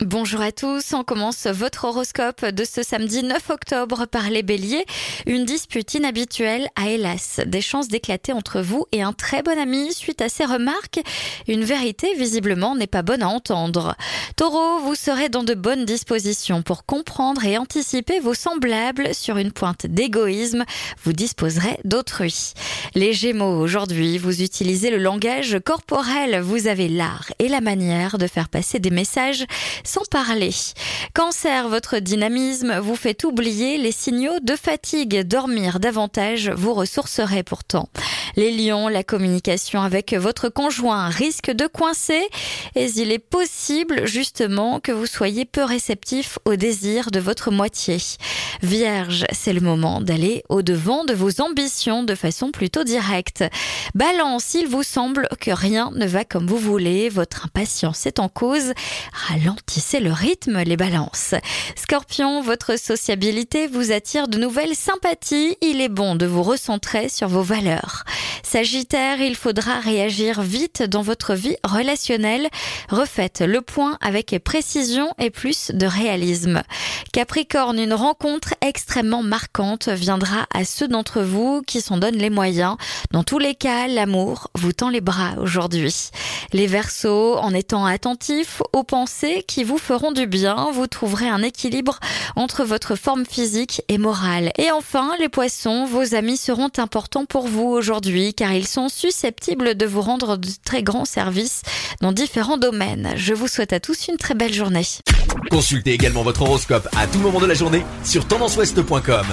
Bonjour à tous, on commence votre horoscope de ce samedi 9 octobre par les béliers. Une dispute inhabituelle a hélas des chances d'éclater entre vous et un très bon ami suite à ces remarques. Une vérité visiblement n'est pas bonne à entendre. Taureau, vous serez dans de bonnes dispositions pour comprendre et anticiper vos semblables sur une pointe d'égoïsme. Vous disposerez d'autrui. Les gémeaux, aujourd'hui, vous utilisez le langage corporel. Vous avez l'art et la manière de faire passer des messages sans parler. Cancer, votre dynamisme vous fait oublier les signaux de fatigue. Dormir davantage vous ressourcerait pourtant. Les lions, la communication avec votre conjoint risque de coincer et il est possible justement que vous soyez peu réceptif au désir de votre moitié. Vierge, c'est le moment d'aller au-devant de vos ambitions de façon plutôt directe. Balance, il vous semble que rien ne va comme vous voulez, votre impatience est en cause. Ralentissez le rythme, les balances. Scorpion, votre sociabilité vous attire de nouvelles sympathies. Il est bon de vous recentrer sur vos valeurs. Sagittaire, il faudra réagir vite dans votre vie relationnelle. Refaites le point avec précision et plus de réalisme. Capricorne, une rencontre extrêmement marquante viendra à ceux d'entre vous qui s'en donnent les moyens. Dans tous les cas, l'amour vous tend les bras aujourd'hui. Les Verseaux, en étant attentifs aux pensées qui vous feront du bien, vous trouverez un équilibre entre votre forme physique et morale. Et enfin, les Poissons, vos amis seront importants pour vous aujourd'hui car ils sont susceptibles de vous rendre de très grands services dans différents domaines. Je vous souhaite à tous une très belle journée. Consultez également votre horoscope à tout moment de la journée sur tendanceouest.com.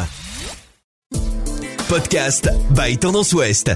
Podcast by Tendance Ouest.